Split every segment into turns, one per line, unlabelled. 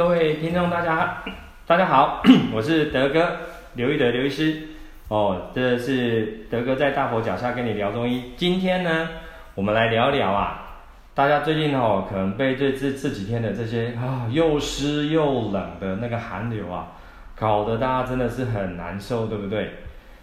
各位听众大家 大家好，我是德哥刘一德刘医师哦，这是德哥在大佛脚下跟你聊中医。今天呢，我们来聊聊啊，大家最近哦，可能被这这这几天的这些啊又湿又冷的那个寒流啊，搞得大家真的是很难受，对不对？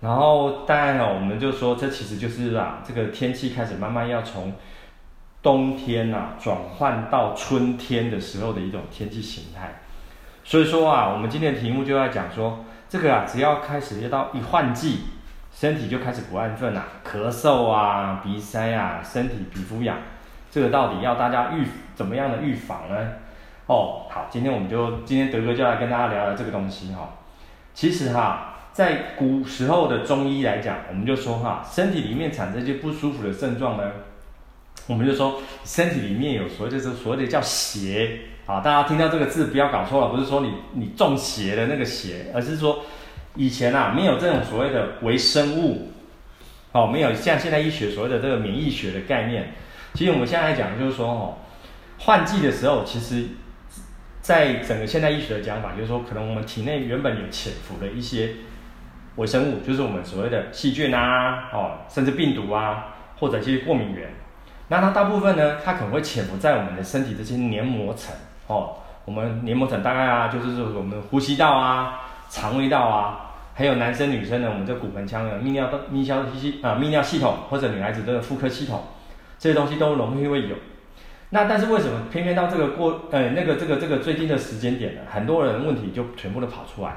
然后当然哦，我们就说这其实就是啊，这个天气开始慢慢要从。冬天呐、啊，转换到春天的时候的一种天气形态，所以说啊，我们今天的题目就要讲说，这个啊，只要开始要到一换季，身体就开始不安分啊，咳嗽啊，鼻塞啊，身体皮肤痒，这个到底要大家预怎么样的预防呢？哦，好，今天我们就今天德哥就来跟大家聊聊这个东西哈、其实哈，在古时候的中医来讲，我们就说哈，身体里面产生一些不舒服的症状呢。我们就说身体里面有所谓就是所谓的叫邪啊，大家听到这个字不要搞错了，不是说你你中邪的那个邪，而是说以前啊没有这种所谓的微生物，哦，没有像现在医学所谓的这个免疫学的概念。其实我们现在来讲就是说哦，换季的时候，其实在整个现代医学的讲法，就是说可能我们体内原本有潜伏的一些微生物，就是我们所谓的细菌啊，哦，甚至病毒啊，或者一些过敏源。那它大部分呢，它可能会潜伏在我们的身体这些黏膜层哦。我们黏膜层大概啊，就是说我们呼吸道啊、肠胃道啊，还有男生女生呢，我们这骨盆腔的泌尿道、泌尿系啊、泌尿系统，或者女孩子的妇科系统，这些东西都容易会有。那但是为什么偏偏到这个过呃那个这个这个最近的时间点呢？很多人问题就全部都跑出来。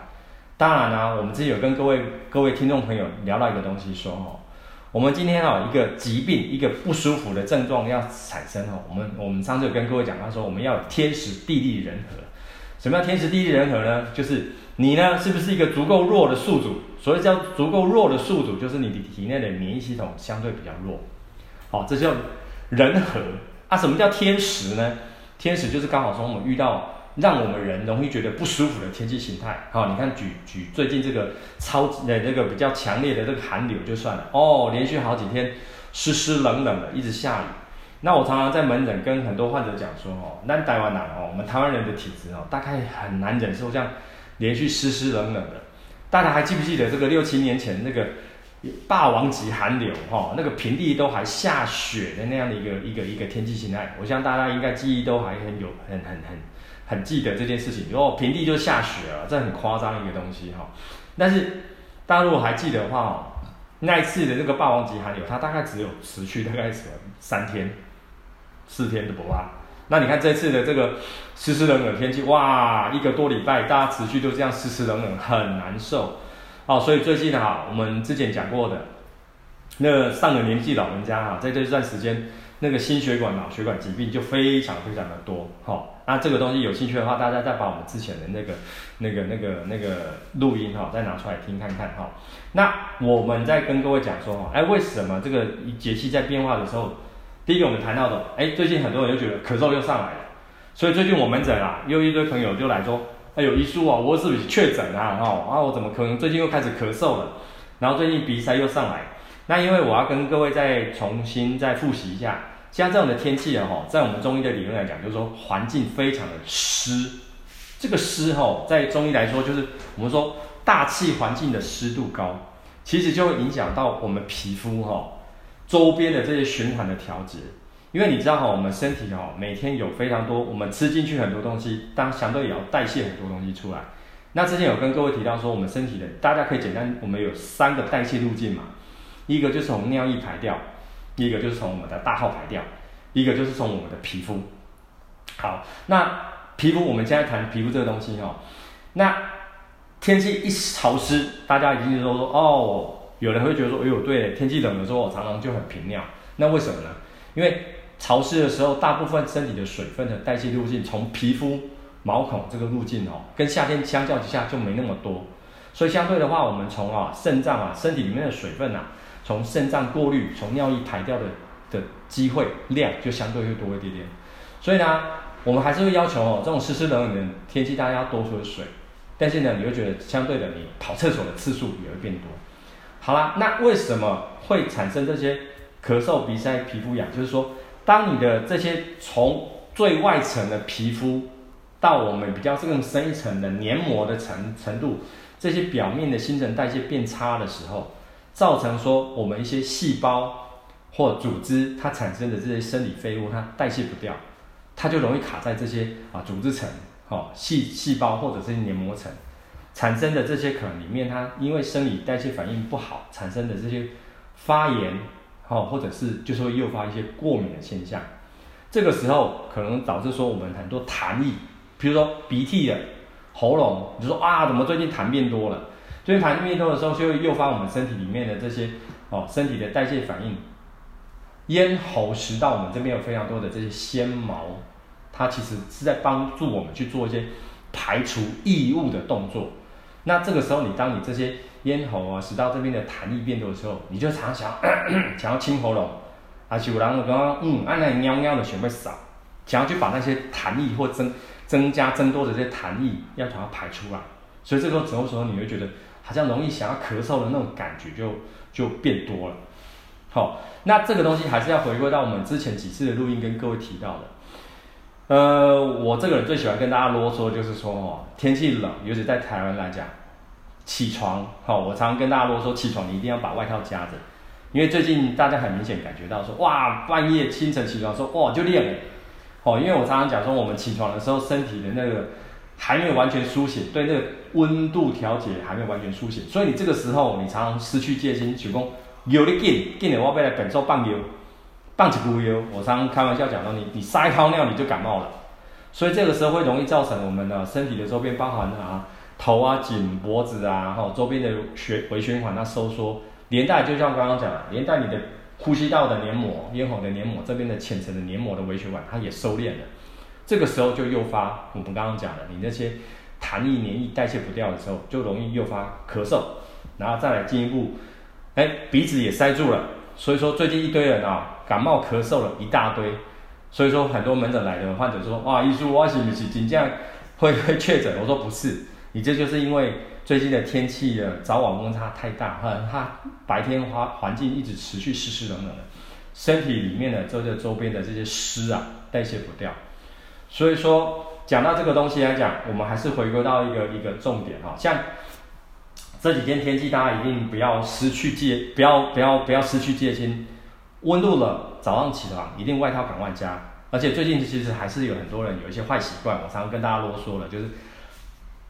当然呢、我们之前有跟各位各位听众朋友聊到一个东西说哦。我们今天啊，一个疾病，一个不舒服的症状要产生哦，我们我们上次有跟各位讲，他说我们要天时地利人和。什么叫天时地利人和呢？就是你呢是不是一个足够弱的宿主？所以叫足够弱的宿主，就是你的体内的免疫系统相对比较弱。好，这叫人和啊。什么叫天时呢？天时就是刚好说我们遇到。让我们人容易觉得不舒服的天气形态，好，你看举举最近这个超级的这个比较强烈的这个寒流就算了哦，连续好几天湿湿冷冷的一直下雨。那我常常在门诊跟很多患者讲说哦，那台湾人哦，我们台湾人的体质哦，大概很难忍受这样连续湿湿冷冷的。大家还记不记得这个六七年前那个霸王级寒流哈，那个平地都还下雪的那样的一个一个一个天气形态？我想大家应该记忆都还很有很很很。很记得这件事情，如果，平地就下雪了，这很夸张一个东西哈。但是大家如果还记得的话，那一次的这个霸王级寒流，它大概只有持续大概什么三天、四天的不吧。那你看这次的这个湿湿冷冷天气，哇，一个多礼拜，大家持续都这样湿湿冷冷，很难受。哦，所以最近哈，我们之前讲过的，那个上了年纪老人家哈，在这段时间，那个心血管、脑血管疾病就非常非常的多，哈。那这个东西有兴趣的话，大家再把我们之前的那个、那个、那个、那个录音哈，再拿出来听看看哈。那我们再跟各位讲说哈，哎，为什么这个节气在变化的时候，第一个我们谈到的，哎，最近很多人就觉得咳嗽又上来了，所以最近我门诊啊，又一堆朋友就来说，哎呦，医书啊，我是不是确诊啊？哈，啊，我怎么可能最近又开始咳嗽了？然后最近鼻塞又上来，那因为我要跟各位再重新再复习一下。像这样的天气啊，哈，在我们中医的理论来讲，就是说环境非常的湿。这个湿哈，在中医来说，就是我们说大气环境的湿度高，其实就会影响到我们皮肤哈周边的这些循环的调节。因为你知道哈，我们身体哈每天有非常多，我们吃进去很多东西，当相对也要代谢很多东西出来。那之前有跟各位提到说，我们身体的大家可以简单，我们有三个代谢路径嘛，一个就是从尿液排掉。一个就是从我们的大号排掉，一个就是从我们的皮肤。好，那皮肤我们现在谈皮肤这个东西哦。那天气一潮湿，大家一定说说哦，有人会觉得说，哎呦，对，天气冷的时候，我常常就很频尿。那为什么呢？因为潮湿的时候，大部分身体的水分的代谢路径，从皮肤毛孔这个路径哦，跟夏天相较之下就没那么多。所以相对的话，我们从啊肾脏啊身体里面的水分啊。从肾脏过滤，从尿液排掉的的机会量就相对会多一点点，所以呢，我们还是会要求哦，这种湿湿冷冷的天气，大家要多喝水。但是呢，你会觉得相对的，你跑厕所的次数也会变多。好啦，那为什么会产生这些咳嗽、鼻塞、皮肤痒？就是说，当你的这些从最外层的皮肤到我们比较更深一层的黏膜的程程度，这些表面的新陈代谢变差的时候，造成说我们一些细胞或组织它产生的这些生理废物它代谢不掉，它就容易卡在这些啊组织层、哦细细胞或者这些黏膜层产生的这些可能里面，它因为生理代谢反应不好产生的这些发炎。哦，或者是就是会诱发一些过敏的现象，这个时候可能导致说我们很多痰液，比如说鼻涕的、喉咙，你就说啊，怎么最近痰变多了？最近痰变多的时候，就会诱发我们身体里面的这些哦，身体的代谢反应。咽喉食道我们这边有非常多的这些纤毛，它其实是在帮助我们去做一些排除异物的动作。那这个时候，你当你这些咽喉啊、食道这边的痰液变多的时候，你就常常想要咳咳想要清喉咙，还是有人刚刚嗯，按那喵喵的想要扫，想要去把那些痰液或增增加增多的这些痰液要把它排出来，所以这个时候时候你会觉得好像容易想要咳嗽的那种感觉就就变多了。好，那这个东西还是要回归到我们之前几次的录音跟各位提到的，呃，我这个人最喜欢跟大家啰嗦，就是说哦，天气冷，尤其在台湾来讲。起床，好，我常常跟大家说，起床你一定要把外套夹着，因为最近大家很明显感觉到说，哇，半夜清晨起床说，哇，就亮了，哦，因为我常常讲说，我们起床的时候，身体的那个还没有完全苏醒，对那个温度调节还没有完全苏醒，所以你这个时候你常常失去戒心，就讲有的紧，紧的我要来本周棒油，棒子不油，我常常开玩笑讲说，你你撒一泡尿你就感冒了，所以这个时候会容易造成我们的身体的周边包含啊。头啊，颈脖子啊，哈，周边的血微血管它收缩，连带就像刚刚讲的，连带你的呼吸道的黏膜、咽喉的黏膜这边的浅层的黏膜的微血管，它也收敛了。这个时候就诱发我们刚刚讲的，你那些痰液、黏液代谢不掉的时候，就容易诱发咳嗽，然后再来进一步，哎，鼻子也塞住了。所以说最近一堆人啊，感冒咳嗽了一大堆。所以说很多门诊来的患者说，哇，医师，我是不是真这样会会确诊？我说不是。你这就是因为最近的天气的早晚温差太大，哈，它白天环环境一直持续湿湿冷冷的，身体里面的这个周边的这些湿啊代谢不掉，所以说讲到这个东西来讲，我们还是回归到一个一个重点哈，像这几天天气，大家一定不要失去戒，不要不要不要失去戒心，温度了早上起床一定外套赶快加，而且最近其实还是有很多人有一些坏习惯，我常常跟大家啰嗦了，就是。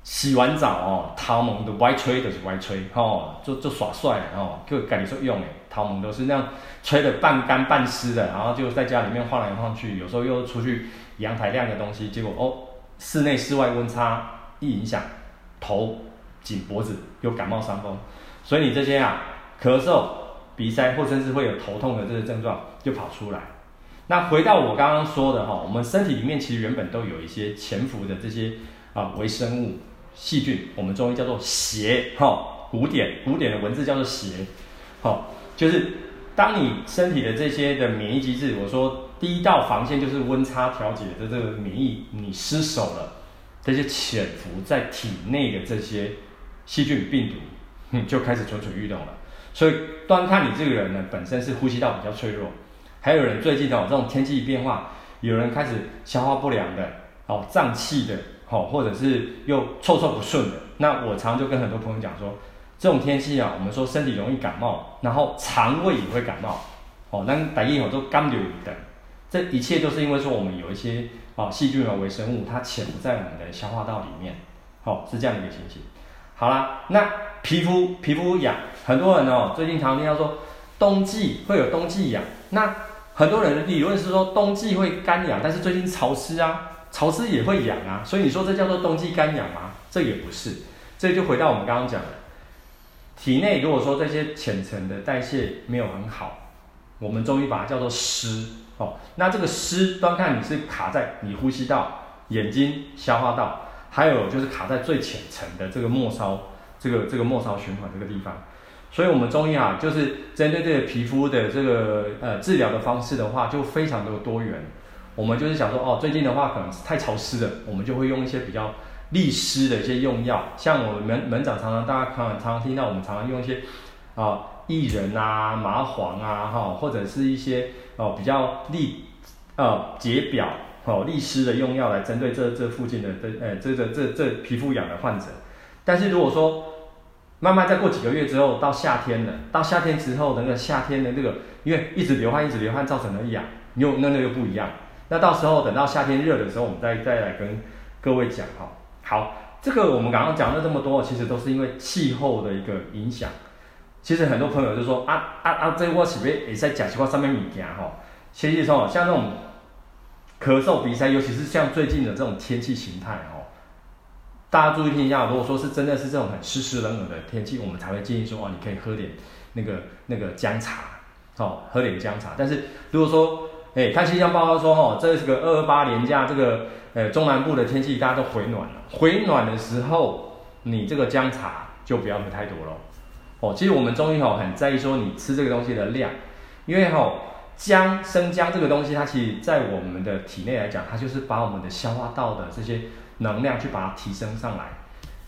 洗完澡哦，头毛都歪吹，就是歪吹，吼，就就耍帅哦，就感觉说用诶，头毛都是那样吹得半干半湿的，然后就在家里面晃来晃去，有时候又出去阳台晾个东西，结果哦，室内室外温差一影响，头、颈、脖子有感冒伤风，所以你这些啊，咳嗽、鼻塞或甚至会有头痛的这些症状就跑出来。那回到我刚刚说的哈，我们身体里面其实原本都有一些潜伏的这些啊微生物。细菌，我们中医叫做邪，哈，古典古典的文字叫做邪，好，就是当你身体的这些的免疫机制，我说第一道防线就是温差调节的这个免疫，你失守了，这些潜伏在体内的这些细菌病毒，就开始蠢蠢欲动了。所以端看你这个人呢，本身是呼吸道比较脆弱，还有人最近哦，这种天气变化，有人开始消化不良的，哦，胀气的。好，或者是又臭臭不顺的，那我常常就跟很多朋友讲说，这种天气啊，我们说身体容易感冒，然后肠胃也会感冒，哦，那大家都干流的，这一切都是因为说我们有一些啊细菌和微生物，它潜伏在我们的消化道里面，好，是这样的一个情形。好啦，那皮肤皮肤痒，很多人哦，最近常听到说冬季会有冬季痒，那很多人的理论是说冬季会干痒，但是最近潮湿啊。潮湿也会痒啊，所以你说这叫做冬季干痒吗？这也不是，这就回到我们刚刚讲的，体内如果说这些浅层的代谢没有很好，我们中医把它叫做湿哦。那这个湿端看你是卡在你呼吸道、眼睛、消化道，还有就是卡在最浅层的这个末梢，这个这个末梢循环这个地方。所以我们中医啊，就是针对这个皮肤的这个呃治疗的方式的话，就非常的多元。我们就是想说，哦，最近的话可能是太潮湿了，我们就会用一些比较利湿的一些用药，像我们门门长常常大家常常听到，我们常常用一些啊薏仁啊、麻黄啊，哈，或者是一些哦比较利呃解表哦，利湿的用药来针对这这附近的这呃这这这这皮肤痒的患者。但是如果说慢慢再过几个月之后，到夏天了，到夏天之后，那个夏天的这个，因为一直流汗一直流汗造成的痒，又那那又不一样。那到时候等到夏天热的时候，我们再再来跟各位讲哈。好，这个我们刚刚讲了这么多，其实都是因为气候的一个影响。其实很多朋友就说啊啊啊，这我是不是也在讲实话上面物件哈？其实说像这种咳嗽鼻塞，尤其是像最近的这种天气形态哦。大家注意听一下，如果说是真的是这种很湿湿冷冷的天气，我们才会建议说，哦，你可以喝点那个那个姜茶，哦，喝点姜茶。但是如果说，哎、看气象报告说，哦，这是个二二八连假，这个呃中南部的天气大家都回暖了，回暖的时候，你这个姜茶就不要喝太多了。哦，其实我们中医吼很在意说你吃这个东西的量，因为哦姜生姜这个东西，它其实在我们的体内来讲，它就是把我们的消化道的这些。能量去把它提升上来，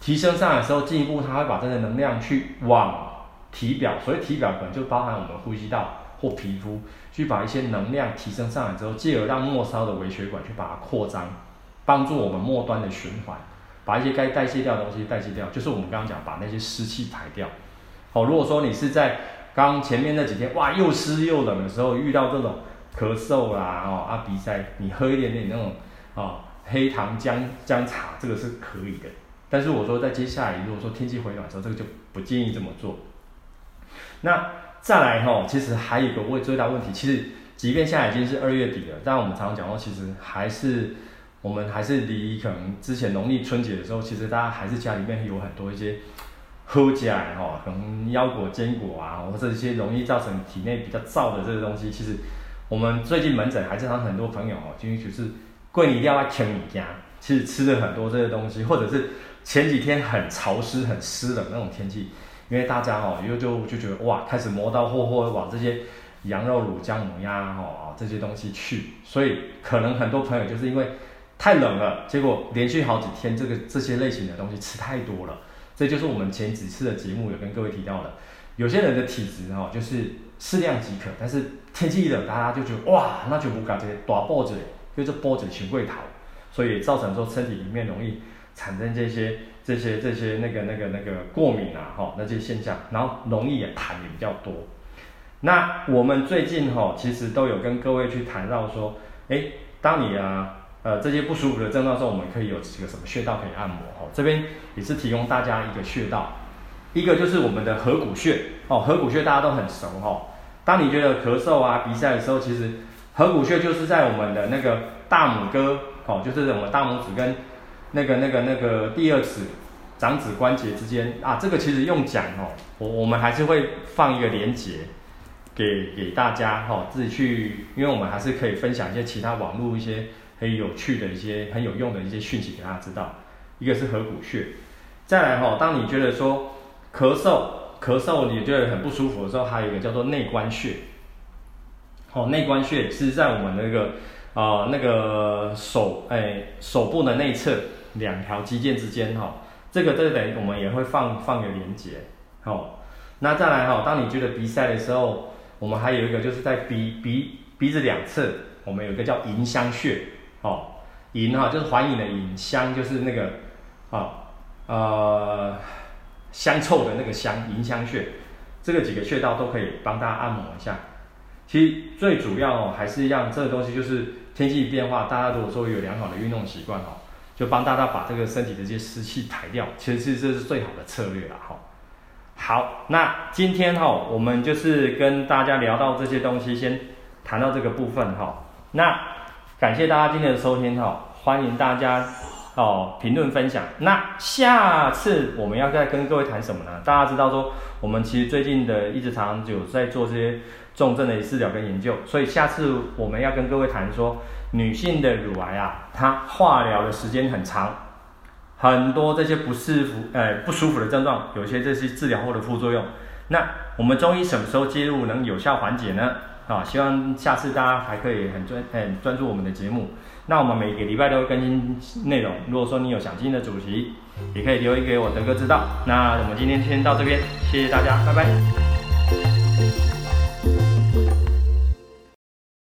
提升上来的时候，进一步它会把这个能量去往体表，所以体表可能就包含我们呼吸道或皮肤，去把一些能量提升上来之后，进而让末梢的微血管去把它扩张，帮助我们末端的循环，把一些该代谢掉的东西代谢掉，就是我们刚刚讲把那些湿气排掉。好，如果说你是在刚前面那几天哇又湿又冷的时候遇到这种咳嗽啦哦啊鼻塞，你喝一点点那种。哦黑糖姜姜茶这个是可以的，但是我说在接下来，如果说天气回暖的时候，这个就不建议这么做。那再来吼，其实还有一个问最大问题，其实即便现在已经是二月底了，但我们常常讲到，其实还是我们还是离可能之前农历春节的时候，其实大家还是家里面有很多一些喝起来哈，可能腰果、坚果啊，或者一些容易造成体内比较燥的这个东西，其实我们最近门诊还是常很多朋友哦，进去就是。贵你一定要清你家，其实吃了很多这些东西，或者是前几天很潮湿、很湿冷那种天气，因为大家哦，又就就觉得哇，开始磨刀霍霍往这些羊肉卤、姜母鸭哦这些东西去，所以可能很多朋友就是因为太冷了，结果连续好几天这个这些类型的东西吃太多了，这就是我们前几次的节目有跟各位提到的，有些人的体质哦，就是适量即可，但是天气一冷，大家就觉得哇，那就不搞这些大肚子。就是脖子前贵桃，所以造成说身体里面容易产生这些这些这些那个那个那个过敏啊，哈，那些现象，然后容易也痰也比较多。那我们最近哈，其实都有跟各位去谈到说，哎，当你啊呃这些不舒服的症状的时候，我们可以有几个什么穴道可以按摩哈？这边也是提供大家一个穴道，一个就是我们的合谷穴哦，合谷穴大家都很熟哈。当你觉得咳嗽啊鼻塞的时候，其实合谷穴就是在我们的那个大拇哥，哦，就是我们大拇指跟那个那个那个第二指掌指关节之间啊。这个其实用讲哦，我我们还是会放一个连接给给大家哈，自己去，因为我们还是可以分享一些其他网络一些很有趣的一些很有用的一些讯息给大家知道。一个是合谷穴，再来哈，当你觉得说咳嗽咳嗽你觉得很不舒服的时候，还有一个叫做内关穴。哦，内关穴是在我们那个啊、呃、那个手哎手部的内侧两条肌腱之间哈、哦，这个这等于我们也会放放个连接。好、那再来哈、当你觉得鼻塞的时候，我们还有一个就是在鼻鼻鼻子两侧，我们有一个叫迎香穴。哦，迎哈就是环迎的迎，香就是那个啊、呃香臭的那个香，迎香穴。这个几个穴道都可以帮大家按摩一下。其实最主要哦，还是让这个东西就是天气变化，大家如果说有良好的运动习惯哦，就帮大家把这个身体的这些湿气排掉，其实是这是最好的策略了哈。好，那今天哈，我们就是跟大家聊到这些东西，先谈到这个部分哈。那感谢大家今天的收听哈，欢迎大家哦评论分享。那下次我们要再跟各位谈什么呢？大家知道说，我们其实最近的一直长久在做这些。重症的治疗跟研究，所以下次我们要跟各位谈说，女性的乳癌啊，它化疗的时间很长，很多这些不舒服，呃不舒服的症状，有些这些治疗后的副作用，那我们中医什么时候介入能有效缓解呢？啊，希望下次大家还可以很专很专注我们的节目。那我们每个礼拜都会更新内容，如果说你有想听的主题，也可以留言给我德哥知道。那我们今天先到这边，谢谢大家，拜拜。